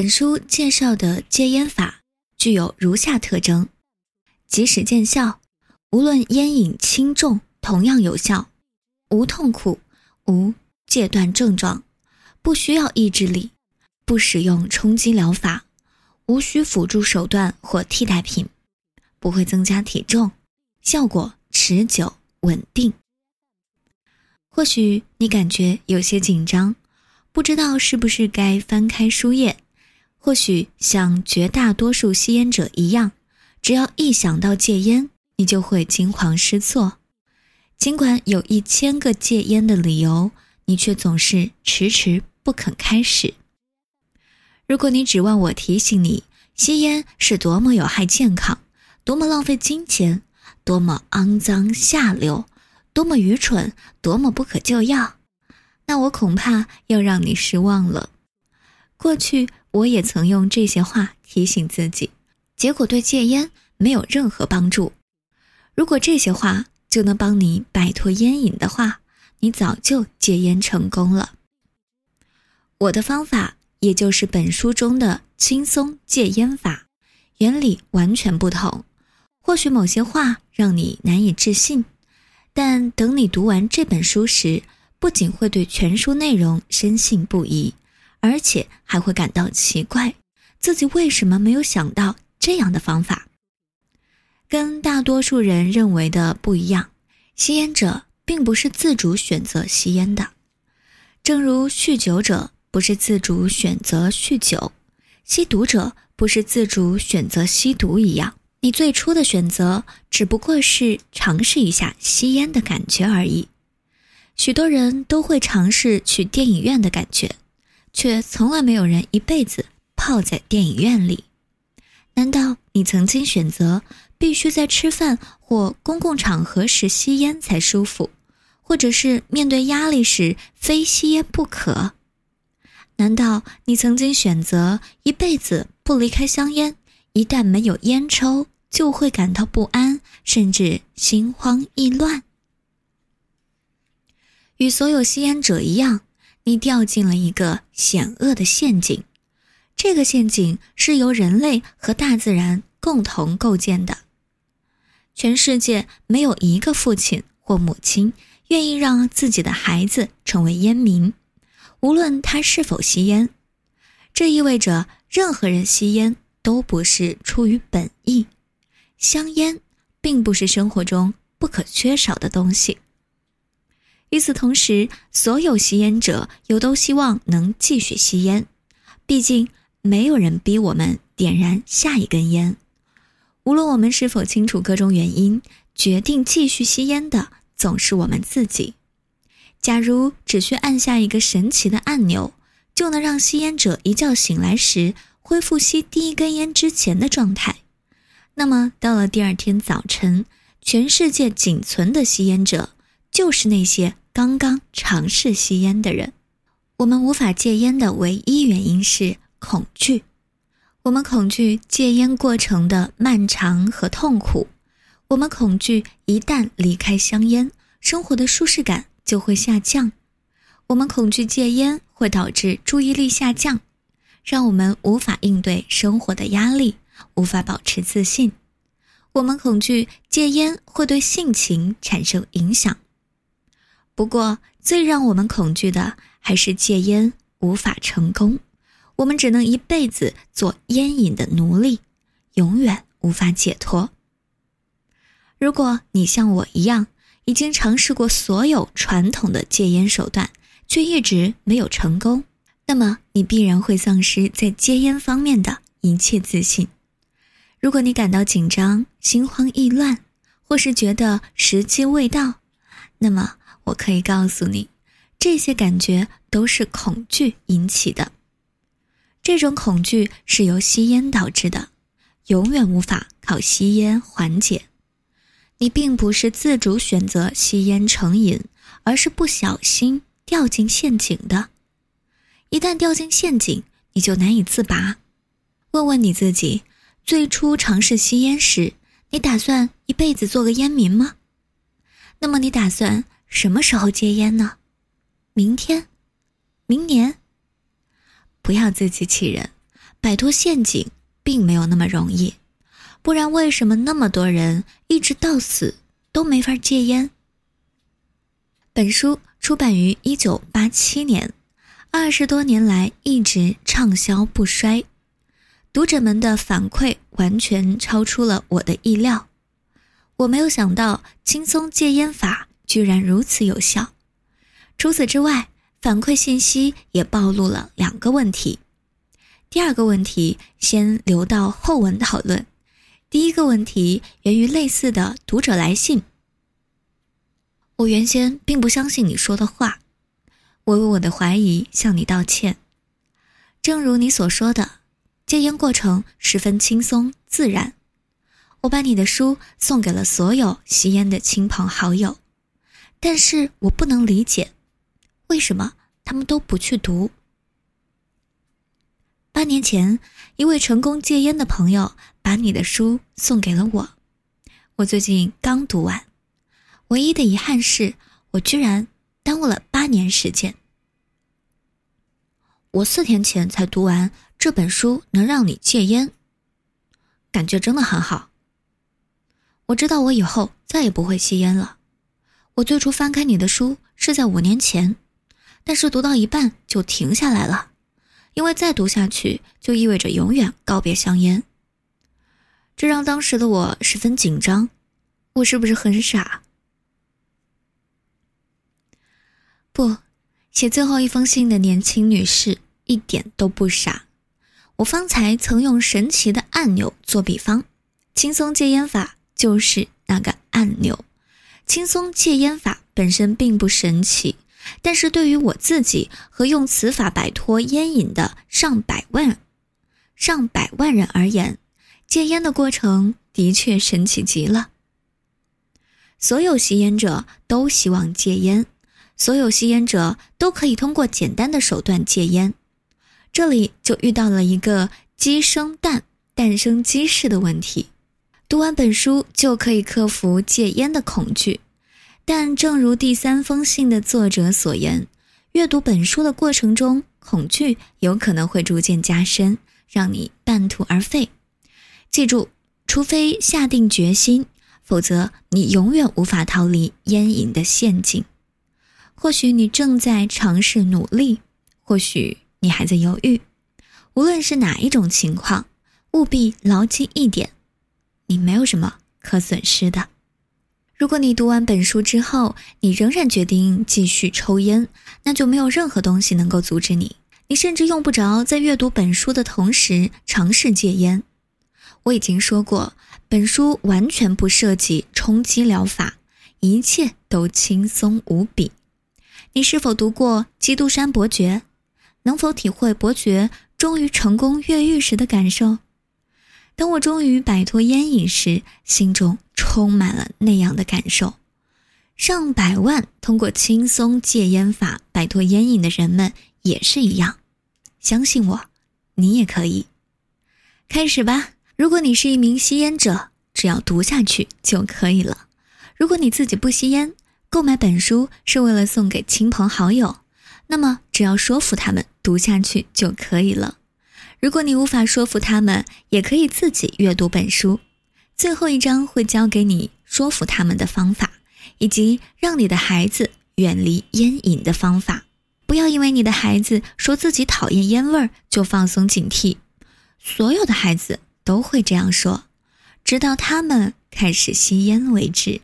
本书介绍的戒烟法具有如下特征：即使见效，无论烟瘾轻重，同样有效，无痛苦，无戒断症状，不需要意志力，不使用冲击疗法，无需辅助手段或替代品，不会增加体重，效果持久稳定。或许你感觉有些紧张，不知道是不是该翻开书页。或许像绝大多数吸烟者一样，只要一想到戒烟，你就会惊慌失措。尽管有一千个戒烟的理由，你却总是迟迟不肯开始。如果你指望我提醒你吸烟是多么有害健康，多么浪费金钱，多么肮脏下流，多么愚蠢，多么不可救药，那我恐怕要让你失望了。过去。我也曾用这些话提醒自己，结果对戒烟没有任何帮助。如果这些话就能帮你摆脱烟瘾的话，你早就戒烟成功了。我的方法，也就是本书中的轻松戒烟法，原理完全不同。或许某些话让你难以置信，但等你读完这本书时，不仅会对全书内容深信不疑。而且还会感到奇怪，自己为什么没有想到这样的方法？跟大多数人认为的不一样，吸烟者并不是自主选择吸烟的，正如酗酒者不是自主选择酗酒，吸毒者不是自主选择吸毒一样。你最初的选择只不过是尝试一下吸烟的感觉而已。许多人都会尝试去电影院的感觉。却从来没有人一辈子泡在电影院里。难道你曾经选择必须在吃饭或公共场合时吸烟才舒服，或者是面对压力时非吸烟不可？难道你曾经选择一辈子不离开香烟，一旦没有烟抽就会感到不安，甚至心慌意乱？与所有吸烟者一样。你掉进了一个险恶的陷阱，这个陷阱是由人类和大自然共同构建的。全世界没有一个父亲或母亲愿意让自己的孩子成为烟民，无论他是否吸烟。这意味着任何人吸烟都不是出于本意。香烟并不是生活中不可缺少的东西。与此同时，所有吸烟者又都希望能继续吸烟，毕竟没有人逼我们点燃下一根烟。无论我们是否清楚各种原因，决定继续吸烟的总是我们自己。假如只需按下一个神奇的按钮，就能让吸烟者一觉醒来时恢复吸第一根烟之前的状态，那么到了第二天早晨，全世界仅存的吸烟者就是那些。刚刚尝试吸烟的人，我们无法戒烟的唯一原因是恐惧。我们恐惧戒烟过程的漫长和痛苦，我们恐惧一旦离开香烟，生活的舒适感就会下降。我们恐惧戒烟会导致注意力下降，让我们无法应对生活的压力，无法保持自信。我们恐惧戒烟会对性情产生影响。不过，最让我们恐惧的还是戒烟无法成功，我们只能一辈子做烟瘾的奴隶，永远无法解脱。如果你像我一样，已经尝试过所有传统的戒烟手段，却一直没有成功，那么你必然会丧失在戒烟方面的一切自信。如果你感到紧张、心慌意乱，或是觉得时机未到，那么。我可以告诉你，这些感觉都是恐惧引起的。这种恐惧是由吸烟导致的，永远无法靠吸烟缓解。你并不是自主选择吸烟成瘾，而是不小心掉进陷阱的。一旦掉进陷阱，你就难以自拔。问问你自己，最初尝试吸烟时，你打算一辈子做个烟民吗？那么你打算？什么时候戒烟呢？明天，明年。不要自欺欺人，摆脱陷阱并没有那么容易，不然为什么那么多人一直到死都没法戒烟？本书出版于一九八七年，二十多年来一直畅销不衰，读者们的反馈完全超出了我的意料。我没有想到轻松戒烟法居然如此有效。除此之外，反馈信息也暴露了两个问题。第二个问题先留到后文讨论。第一个问题源于类似的读者来信。我原先并不相信你说的话，我为我的怀疑向你道歉。正如你所说的，戒烟过程十分轻松自然。我把你的书送给了所有吸烟的亲朋好友，但是我不能理解，为什么他们都不去读。八年前，一位成功戒烟的朋友把你的书送给了我，我最近刚读完。唯一的遗憾是我居然耽误了八年时间。我四天前才读完这本书，能让你戒烟，感觉真的很好。我知道我以后再也不会吸烟了。我最初翻开你的书是在五年前，但是读到一半就停下来了，因为再读下去就意味着永远告别香烟。这让当时的我十分紧张。我是不是很傻？不，写最后一封信的年轻女士一点都不傻。我方才曾用神奇的按钮做比方，轻松戒烟法。就是那个按钮，轻松戒烟法本身并不神奇，但是对于我自己和用此法摆脱烟瘾的上百万、上百万人而言，戒烟的过程的确神奇极了。所有吸烟者都希望戒烟，所有吸烟者都可以通过简单的手段戒烟，这里就遇到了一个鸡生蛋，蛋生鸡式的问题。读完本书就可以克服戒烟的恐惧，但正如第三封信的作者所言，阅读本书的过程中，恐惧有可能会逐渐加深，让你半途而废。记住，除非下定决心，否则你永远无法逃离烟瘾的陷阱。或许你正在尝试努力，或许你还在犹豫。无论是哪一种情况，务必牢记一点。你没有什么可损失的。如果你读完本书之后，你仍然决定继续抽烟，那就没有任何东西能够阻止你。你甚至用不着在阅读本书的同时尝试戒烟。我已经说过，本书完全不涉及冲击疗法，一切都轻松无比。你是否读过《基督山伯爵》？能否体会伯爵终于成功越狱时的感受？当我终于摆脱烟瘾时，心中充满了那样的感受。上百万通过轻松戒烟法摆脱烟瘾的人们也是一样。相信我，你也可以。开始吧！如果你是一名吸烟者，只要读下去就可以了。如果你自己不吸烟，购买本书是为了送给亲朋好友，那么只要说服他们读下去就可以了。如果你无法说服他们，也可以自己阅读本书。最后一章会教给你说服他们的方法，以及让你的孩子远离烟瘾的方法。不要因为你的孩子说自己讨厌烟味儿就放松警惕。所有的孩子都会这样说，直到他们开始吸烟为止。